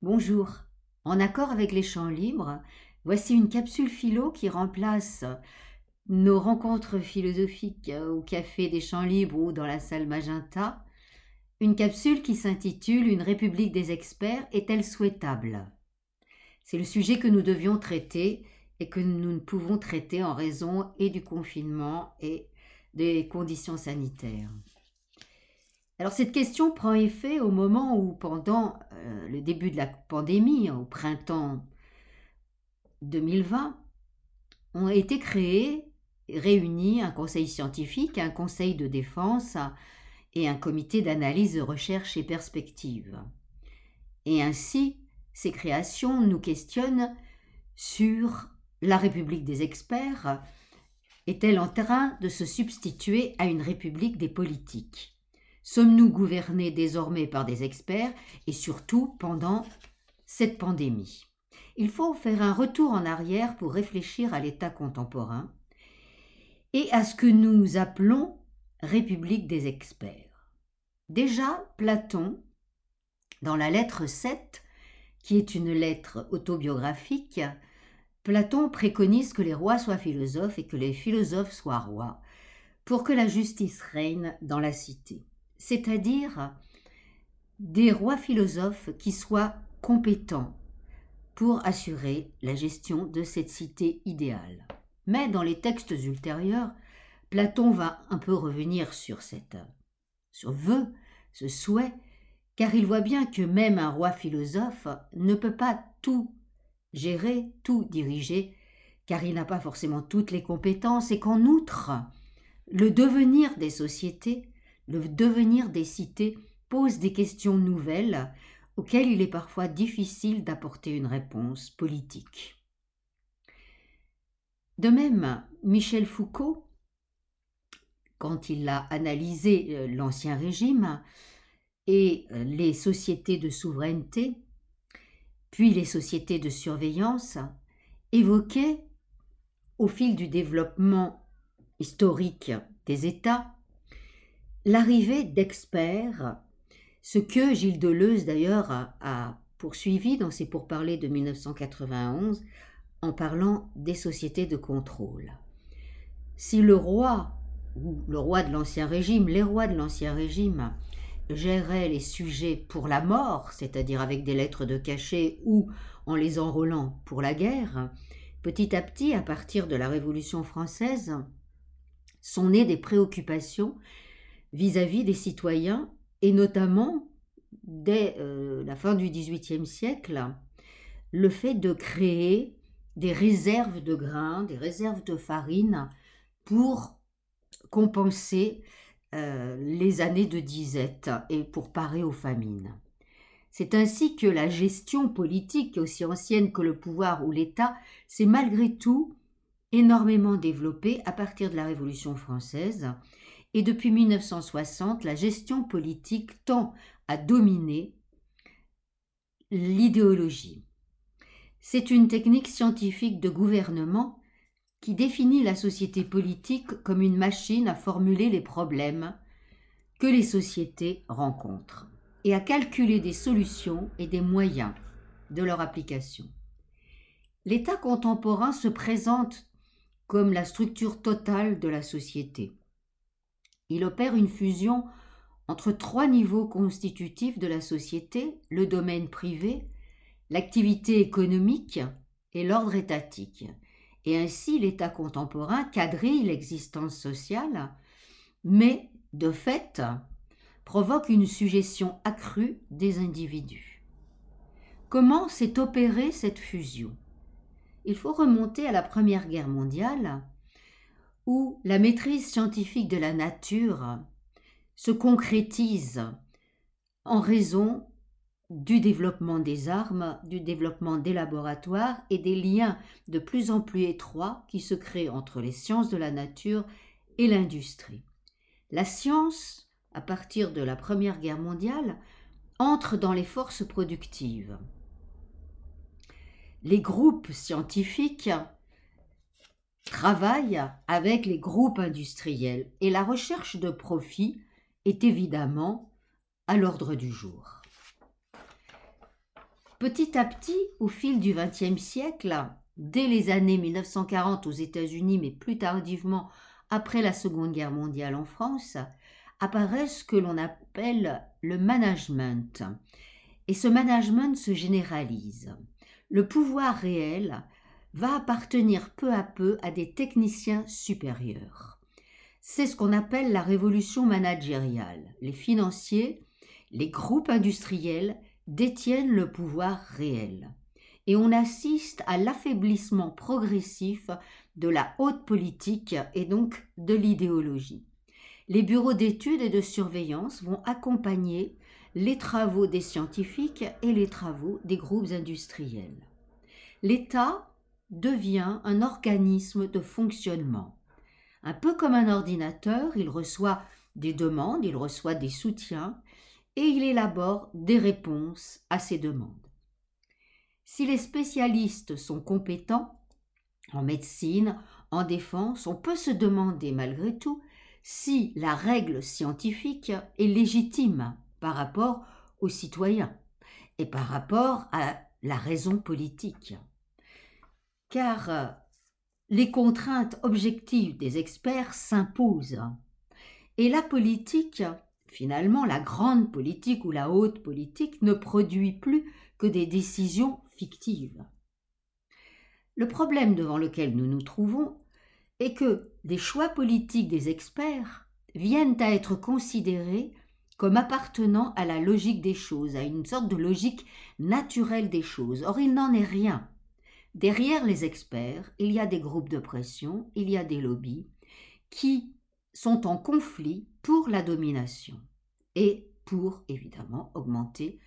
Bonjour. En accord avec les champs libres, voici une capsule philo qui remplace nos rencontres philosophiques au café des champs libres ou dans la salle Magenta. Une capsule qui s'intitule Une république des experts est-elle souhaitable? C'est le sujet que nous devions traiter et que nous ne pouvons traiter en raison et du confinement et des conditions sanitaires. Alors cette question prend effet au moment où, pendant euh, le début de la pandémie, au printemps 2020, ont été créés, réunis un conseil scientifique, un conseil de défense et un comité d'analyse de recherche et perspective. Et ainsi, ces créations nous questionnent sur la République des experts est-elle en train de se substituer à une République des politiques? Sommes-nous gouvernés désormais par des experts et surtout pendant cette pandémie? Il faut faire un retour en arrière pour réfléchir à l'état contemporain et à ce que nous appelons République des experts. Déjà, Platon, dans la lettre 7, qui est une lettre autobiographique, Platon préconise que les rois soient philosophes et que les philosophes soient rois, pour que la justice règne dans la cité c'est-à-dire des rois philosophes qui soient compétents pour assurer la gestion de cette cité idéale. Mais dans les textes ultérieurs, Platon va un peu revenir sur cette ce vœu, ce souhait, car il voit bien que même un roi philosophe ne peut pas tout gérer, tout diriger, car il n'a pas forcément toutes les compétences et qu'en outre, le devenir des sociétés le devenir des cités pose des questions nouvelles auxquelles il est parfois difficile d'apporter une réponse politique. De même, Michel Foucault, quand il a analysé euh, l'Ancien Régime et euh, les sociétés de souveraineté, puis les sociétés de surveillance, évoquait, au fil du développement historique des États, l'arrivée d'experts, ce que Gilles Deleuze d'ailleurs a, poursuivi dans ses pourparlers de 1991 en parlant des sociétés de contrôle. Si le roi, ou le roi de l'Ancien Régime, les rois de l'Ancien Régime, géraient les sujets pour la mort, c'est-à-dire avec des lettres de cachet ou en les enrôlant pour la guerre, petit à petit, à partir de la Révolution française, sont nées des préoccupations vis-à-vis des citoyens, et notamment dès euh, la fin du XVIIIe siècle, le fait de créer des réserves de grains, des réserves de farine pour compenser euh, les années de disette et pour parer aux famines. C'est ainsi que la gestion politique, aussi ancienne que le pouvoir ou l'État, s'est malgré tout énormément développée à partir de la Révolution française et depuis 1960, la gestion politique tend à dominer l'idéologie. C'est une technique scientifique de gouvernement qui définit la société politique comme une machine à formuler les problèmes que les sociétés rencontrent et à calculer des solutions et des moyens de leur application. L'État contemporain se présente comme la structure totale de la société. Il opère une fusion entre trois niveaux constitutifs de la société, le domaine privé, l'activité économique et l'ordre étatique. Et ainsi l'État contemporain quadrille l'existence sociale, mais de fait provoque une suggestion accrue des individus. Comment s'est opérée cette fusion? Il faut remonter à la Première Guerre mondiale, où la maîtrise scientifique de la nature se concrétise en raison du développement des armes, du développement des laboratoires et des liens de plus en plus étroits qui se créent entre les sciences de la nature et l'industrie. La science, à partir de la Première Guerre mondiale, entre dans les forces productives. Les groupes scientifiques travaille avec les groupes industriels et la recherche de profit est évidemment à l'ordre du jour. Petit à petit, au fil du XXe siècle, dès les années 1940 aux États-Unis, mais plus tardivement après la Seconde Guerre mondiale en France, apparaît ce que l'on appelle le management. Et ce management se généralise. Le pouvoir réel va appartenir peu à peu à des techniciens supérieurs. C'est ce qu'on appelle la révolution managériale. Les financiers, les groupes industriels détiennent le pouvoir réel. Et on assiste à l'affaiblissement progressif de la haute politique et donc de l'idéologie. Les bureaux d'études et de surveillance vont accompagner les travaux des scientifiques et les travaux des groupes industriels. L'État devient un organisme de fonctionnement. Un peu comme un ordinateur, il reçoit des demandes, il reçoit des soutiens et il élabore des réponses à ces demandes. Si les spécialistes sont compétents en médecine, en défense, on peut se demander malgré tout si la règle scientifique est légitime par rapport aux citoyens et par rapport à la raison politique. Car euh, les contraintes objectives des experts s'imposent. Et la politique, finalement, la grande politique ou la haute politique ne produit plus que des décisions fictives. Le problème devant lequel nous nous trouvons est que des choix politiques des experts viennent à être considérés comme appartenant à la logique des choses, à une sorte de logique naturelle des choses. Or, il n'en est rien. Derrière les experts, il y a des groupes de pression, il y a des lobbies qui sont en conflit pour la domination et pour, évidemment, augmenter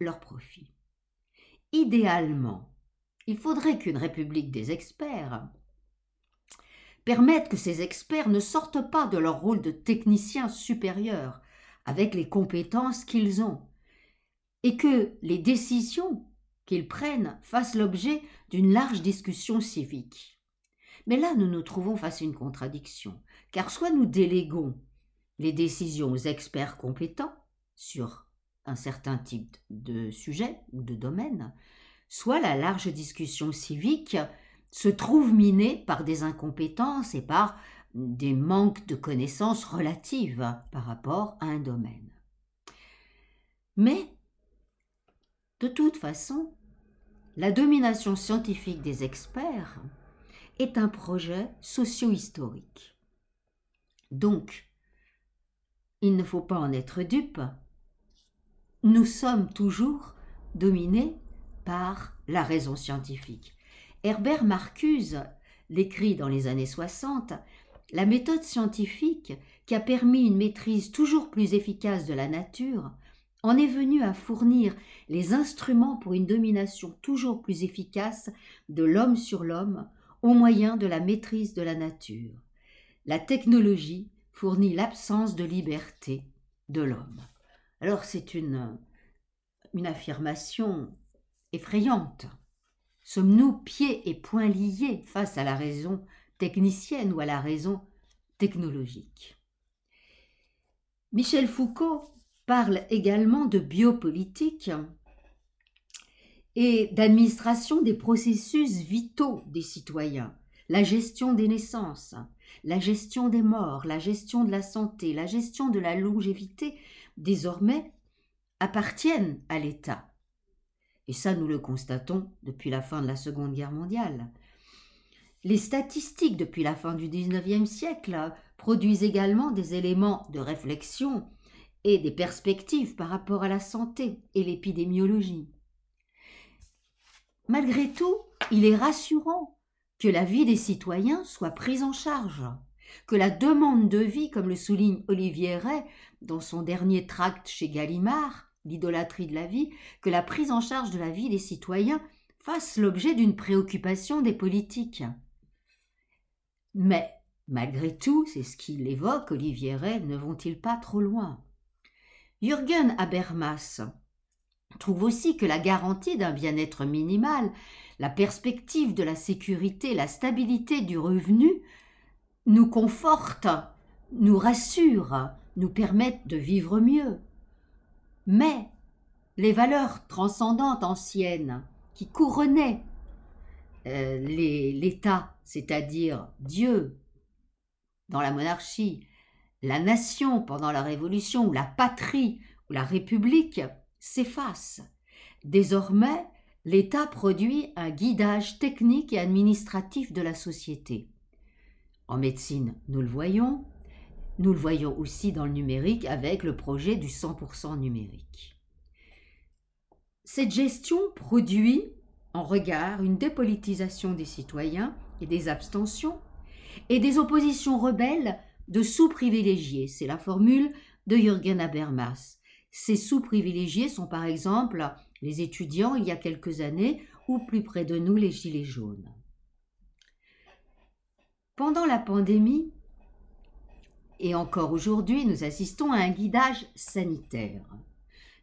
leurs profits. Idéalement, il faudrait qu'une république des experts permette que ces experts ne sortent pas de leur rôle de techniciens supérieurs avec les compétences qu'ils ont, et que les décisions qu'ils prennent fassent l'objet d'une large discussion civique. Mais là, nous nous trouvons face à une contradiction, car soit nous déléguons les décisions aux experts compétents sur un certain type de sujet ou de domaine, soit la large discussion civique se trouve minée par des incompétences et par des manques de connaissances relatives par rapport à un domaine. Mais, de toute façon, la domination scientifique des experts est un projet socio-historique. Donc, il ne faut pas en être dupe. Nous sommes toujours dominés par la raison scientifique. Herbert Marcuse l'écrit dans les années 60 la méthode scientifique, qui a permis une maîtrise toujours plus efficace de la nature, en est venue à fournir les instruments pour une domination toujours plus efficace de l'homme sur l'homme au moyen de la maîtrise de la nature. La technologie fournit l'absence de liberté de l'homme. Alors c'est une, une affirmation effrayante. Sommes-nous pieds et poings liés face à la raison technicienne ou à la raison technologique? Michel Foucault parle également de biopolitique et d'administration des processus vitaux des citoyens, la gestion des naissances, la gestion des morts, la gestion de la santé, la gestion de la longévité, désormais appartiennent à l'État. Et ça, nous le constatons depuis la fin de la Seconde Guerre mondiale. Les statistiques depuis la fin du XIXe siècle produisent également des éléments de réflexion et des perspectives par rapport à la santé et l'épidémiologie. Malgré tout, il est rassurant que la vie des citoyens soit prise en charge, que la demande de vie, comme le souligne Olivier Ray dans son dernier tract chez Gallimard, l'idolâtrie de la vie, que la prise en charge de la vie des citoyens fasse l'objet d'une préoccupation des politiques. Mais, malgré tout, c'est ce qu'il évoque, Olivier Ray, ne vont-ils pas trop loin? Jürgen Habermas trouve aussi que la garantie d'un bien-être minimal, la perspective de la sécurité, la stabilité du revenu nous confortent, nous rassurent, nous permettent de vivre mieux. Mais les valeurs transcendantes anciennes qui couronnaient euh, l'État, c'est-à-dire Dieu dans la monarchie, la nation pendant la Révolution, ou la patrie, ou la République, s'effacent. Désormais, l'État produit un guidage technique et administratif de la société. En médecine, nous le voyons, nous le voyons aussi dans le numérique avec le projet du 100% numérique. Cette gestion produit en regard une dépolitisation des citoyens et des abstentions et des oppositions rebelles de sous-privilégiés. C'est la formule de Jürgen Habermas. Ces sous-privilégiés sont par exemple les étudiants il y a quelques années ou plus près de nous les gilets jaunes. Pendant la pandémie, et encore aujourd'hui, nous assistons à un guidage sanitaire.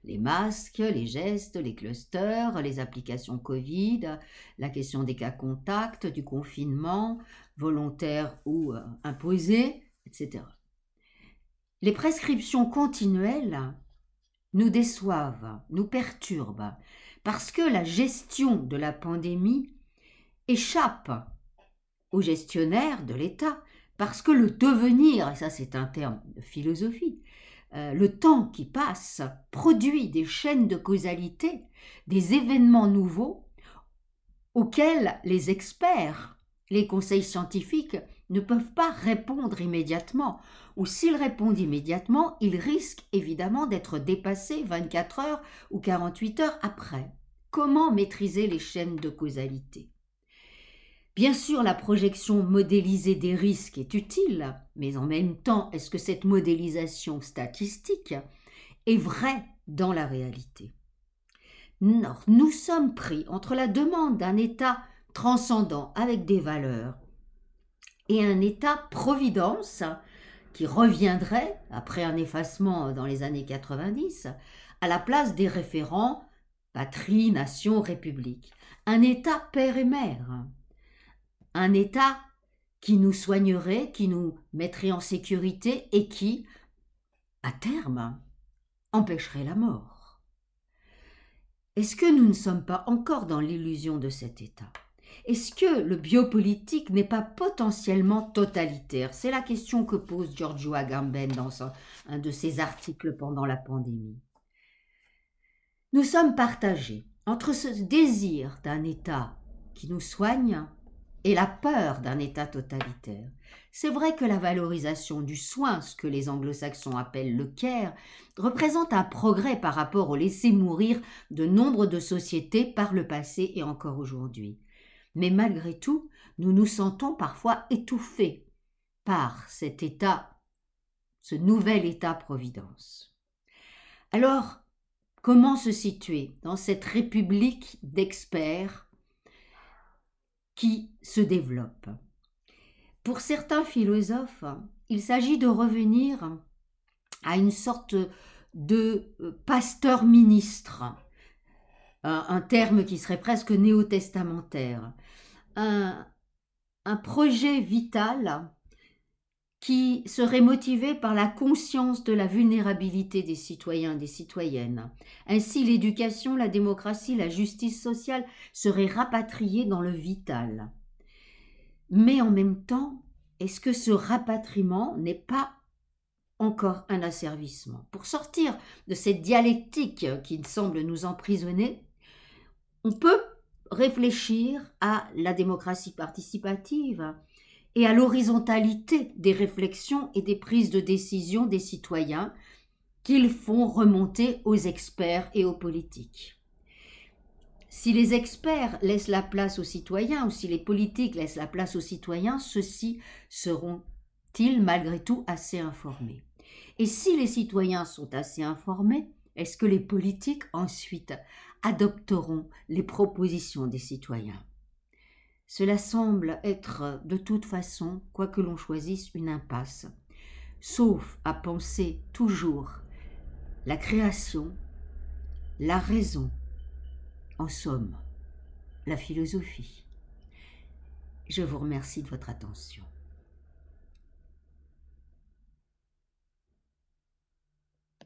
Les masques, les gestes, les clusters, les applications Covid, la question des cas contacts, du confinement, volontaire ou euh, imposé, Les prescriptions continuelles nous déçoivent, nous perturbent, parce que la gestion de la pandémie échappe aux gestionnaires de l'État, parce que le devenir, et ça c'est un terme de philosophie, euh, le temps qui passe produit des chaînes de causalité, des événements nouveaux auxquels les experts, les conseils scientifiques ne peuvent pas répondre immédiatement, ou s'ils répondent immédiatement, ils risquent évidemment d'être dépassés 24 heures ou 48 heures après. Comment maîtriser les chaînes de causalité? Bien sûr, la projection modélisée des risques est utile, mais en même temps, est-ce que cette modélisation statistique est vraie dans la réalité? Non, nous sommes pris entre la demande d'un État transcendant avec des valeurs et un État-providence qui reviendrait, après un effacement dans les années 90, à la place des référents patrie, nation, république. Un État père et mère un État qui nous soignerait, qui nous mettrait en sécurité et qui, à terme, empêcherait la mort. Est-ce que nous ne sommes pas encore dans l'illusion de cet État? Est-ce que le biopolitique n'est pas potentiellement totalitaire? C'est la question que pose Giorgio Agamben dans un de ses articles pendant la pandémie. Nous sommes partagés entre ce désir d'un État qui nous soigne et la peur d'un État totalitaire. C'est vrai que la valorisation du soin, ce que les anglo-saxons appellent le care, représente un progrès par rapport au laisser mourir de nombre de sociétés par le passé et encore aujourd'hui. Mais malgré tout, nous nous sentons parfois étouffés par cet état, ce nouvel état-providence. Alors, comment se situer dans cette république d'experts qui se développe. Pour certains philosophes, il s'agit de revenir à une sorte de euh, pasteur-ministre, un, terme qui serait presque néo-testamentaire, un, un projet vital qui serait motivé par la conscience de la vulnérabilité des citoyens des citoyennes. Ainsi, l'éducation, la démocratie, la justice sociale seraient rapatriées dans le vital. Mais en même temps, est-ce que ce rapatriement n'est pas encore un asservissement? Pour sortir de cette dialectique qui semble nous emprisonner, on peut réfléchir à la démocratie participative, et à l'horizontalité des réflexions et des prises de décision des citoyens qu'ils font remonter aux experts et aux politiques. Si les experts laissent la place aux citoyens ou si les politiques laissent la place aux citoyens, ceux-ci seront-ils malgré tout assez informés? Et si les citoyens sont assez informés, est-ce que les politiques ensuite adopteront les propositions des citoyens? Cela semble être de toute façon, quoi que l'on choisisse, une impasse, sauf à penser toujours la création, la raison, en somme, la philosophie. Je vous remercie de votre attention.